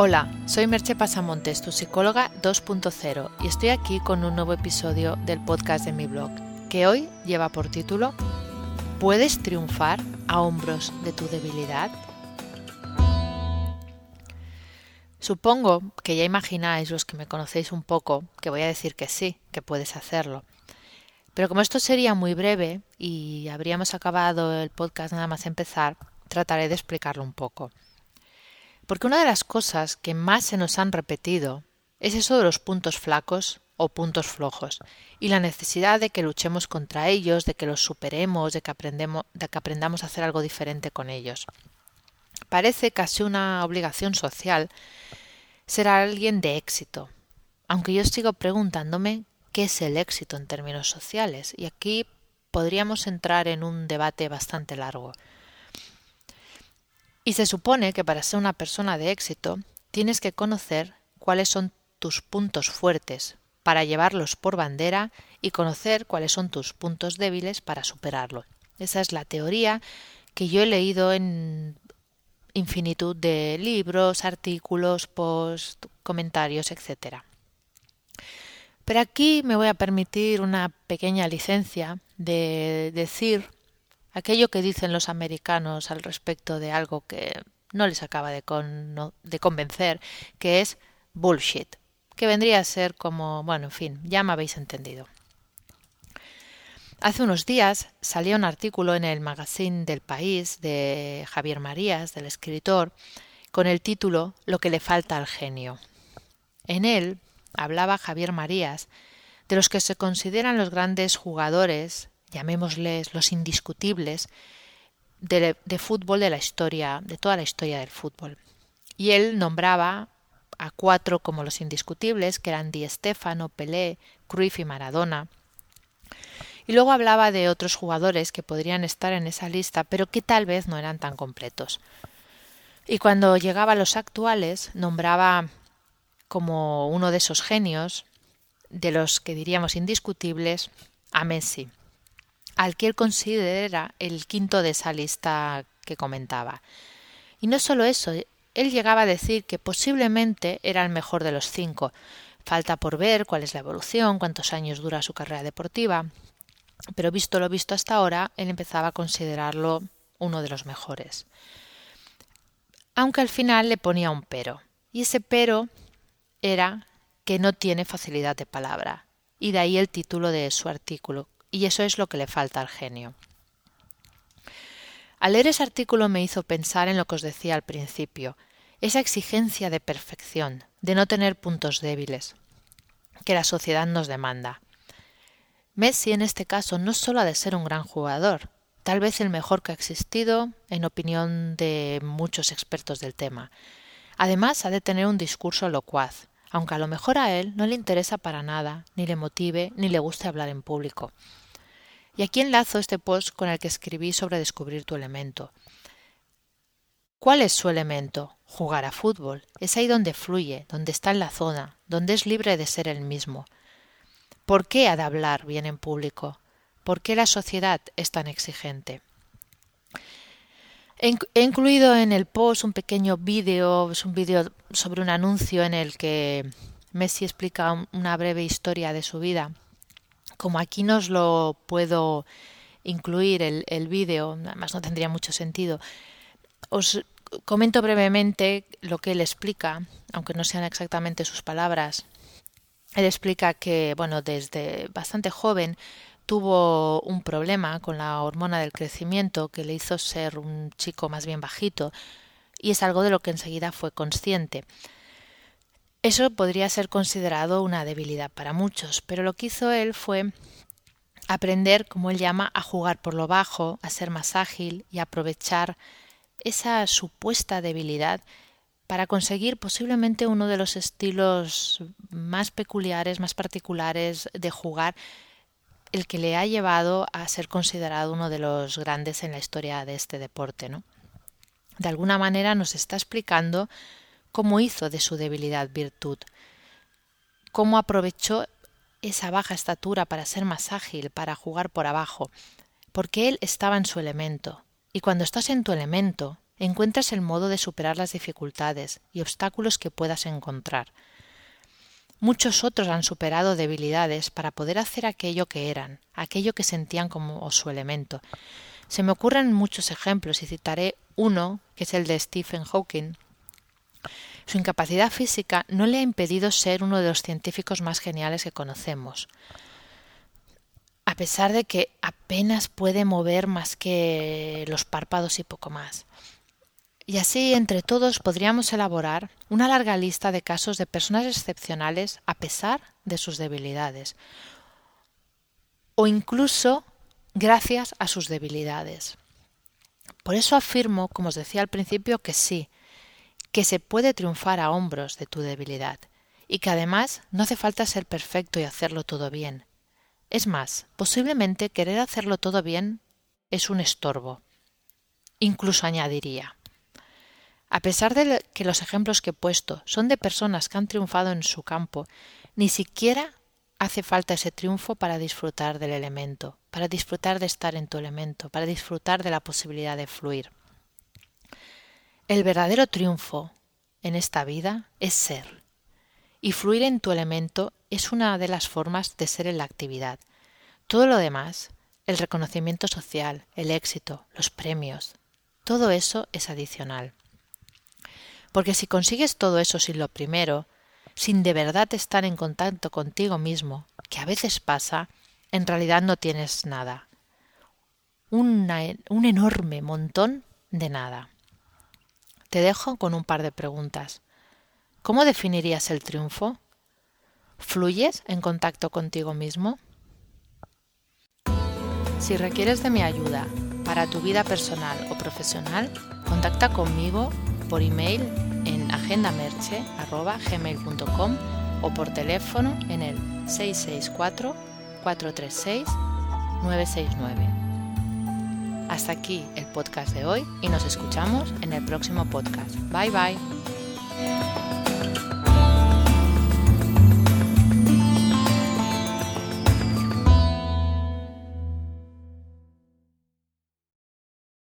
Hola, soy Merche Pasamontes, tu psicóloga 2.0, y estoy aquí con un nuevo episodio del podcast de mi blog, que hoy lleva por título ¿Puedes triunfar a hombros de tu debilidad? Supongo que ya imagináis los que me conocéis un poco que voy a decir que sí, que puedes hacerlo. Pero como esto sería muy breve y habríamos acabado el podcast nada más empezar, trataré de explicarlo un poco. Porque una de las cosas que más se nos han repetido es eso de los puntos flacos o puntos flojos y la necesidad de que luchemos contra ellos, de que los superemos, de que, aprendemos, de que aprendamos a hacer algo diferente con ellos. Parece casi una obligación social ser alguien de éxito, aunque yo sigo preguntándome qué es el éxito en términos sociales, y aquí podríamos entrar en un debate bastante largo. Y se supone que para ser una persona de éxito tienes que conocer cuáles son tus puntos fuertes para llevarlos por bandera y conocer cuáles son tus puntos débiles para superarlo. Esa es la teoría que yo he leído en infinitud de libros, artículos, posts, comentarios, etc. Pero aquí me voy a permitir una pequeña licencia de decir aquello que dicen los americanos al respecto de algo que no les acaba de, de convencer, que es bullshit, que vendría a ser como, bueno, en fin, ya me habéis entendido. Hace unos días salió un artículo en el magazine del país de Javier Marías, del escritor, con el título Lo que le falta al genio. En él hablaba Javier Marías de los que se consideran los grandes jugadores llamémosles los indiscutibles, de, fútbol de la historia, de toda la historia del fútbol. Y él nombraba a cuatro como los indiscutibles, que eran Di Stefano, Pelé, Cruyff y Maradona. Y luego hablaba de otros jugadores que podrían estar en esa lista, pero que tal vez no eran tan completos. Y cuando llegaba a los actuales, nombraba como uno de esos genios, de los que diríamos indiscutibles, a Messi al que él considera el quinto de esa lista que comentaba. Y no solo eso, él llegaba a decir que posiblemente era el mejor de los cinco. Falta por ver cuál es la evolución, cuántos años dura su carrera deportiva. Pero visto lo visto hasta ahora, él empezaba a considerarlo uno de los mejores. Aunque al final le ponía un pero. Y ese pero era que no tiene facilidad de palabra. Y de ahí el título de su artículo, y eso es lo que le falta al genio. Al leer ese artículo me hizo pensar en lo que os decía al principio, esa exigencia de perfección, de no tener puntos débiles, que la sociedad nos demanda. Messi en este caso no solo ha de ser un gran jugador, tal vez el mejor que ha existido, en opinión de muchos expertos del tema. Además ha de tener un discurso locuaz, aunque a lo mejor a él no le interesa para nada, ni le motive, ni le guste hablar en público. Y aquí enlazo este post con el que escribí sobre descubrir tu elemento. ¿Cuál es su elemento? Jugar a fútbol. Es ahí donde fluye, donde está en la zona, donde es libre de ser el mismo. ¿Por qué ha de hablar bien en público? ¿Por qué la sociedad es tan exigente? He incluido en el post un pequeño vídeo, es un vídeo sobre un anuncio en el que Messi explica una breve historia de su vida. Como aquí no os lo puedo incluir el, el vídeo, además no tendría mucho sentido, os comento brevemente lo que él explica, aunque no sean exactamente sus palabras. Él explica que, bueno, desde bastante joven tuvo un problema con la hormona del crecimiento que le hizo ser un chico más bien bajito y es algo de lo que enseguida fue consciente. Eso podría ser considerado una debilidad para muchos, pero lo que hizo él fue aprender, como él llama, a jugar por lo bajo, a ser más ágil y aprovechar esa supuesta debilidad para conseguir posiblemente uno de los estilos más peculiares, más particulares de jugar el que le ha llevado a ser considerado uno de los grandes en la historia de este deporte, ¿no? De alguna manera nos está explicando cómo hizo de su debilidad virtud, cómo aprovechó esa baja estatura para ser más ágil, para jugar por abajo, porque él estaba en su elemento. Y cuando estás en tu elemento, encuentras el modo de superar las dificultades y obstáculos que puedas encontrar. Muchos otros han superado debilidades para poder hacer aquello que eran, aquello que sentían como su elemento. Se me ocurren muchos ejemplos y citaré uno, que es el de Stephen Hawking. Su incapacidad física no le ha impedido ser uno de los científicos más geniales que conocemos a pesar de que apenas puede mover más que los párpados y poco más. Y así, entre todos, podríamos elaborar una larga lista de casos de personas excepcionales a pesar de sus debilidades, o incluso gracias a sus debilidades. Por eso afirmo, como os decía al principio, que sí, que se puede triunfar a hombros de tu debilidad, y que además no hace falta ser perfecto y hacerlo todo bien, es más, posiblemente querer hacerlo todo bien es un estorbo. Incluso añadiría. A pesar de que los ejemplos que he puesto son de personas que han triunfado en su campo, ni siquiera hace falta ese triunfo para disfrutar del elemento, para disfrutar de estar en tu elemento, para disfrutar de la posibilidad de fluir. El verdadero triunfo en esta vida es ser, y fluir en tu elemento es una de las formas de ser en la actividad. Todo lo demás, el reconocimiento social, el éxito, los premios, todo eso es adicional. Porque si consigues todo eso sin lo primero, sin de verdad estar en contacto contigo mismo, que a veces pasa, en realidad no tienes nada. un enorme montón de nada. Te dejo con un par de preguntas. ¿Cómo definirías el triunfo? ¿Fluyes en contacto contigo mismo? Si requieres de mi ayuda para tu vida personal o profesional, contacta conmigo por email agendamerche.gmail.com o por teléfono en el 664-436-969. Hasta aquí el podcast de hoy y nos escuchamos en el próximo podcast. Bye bye.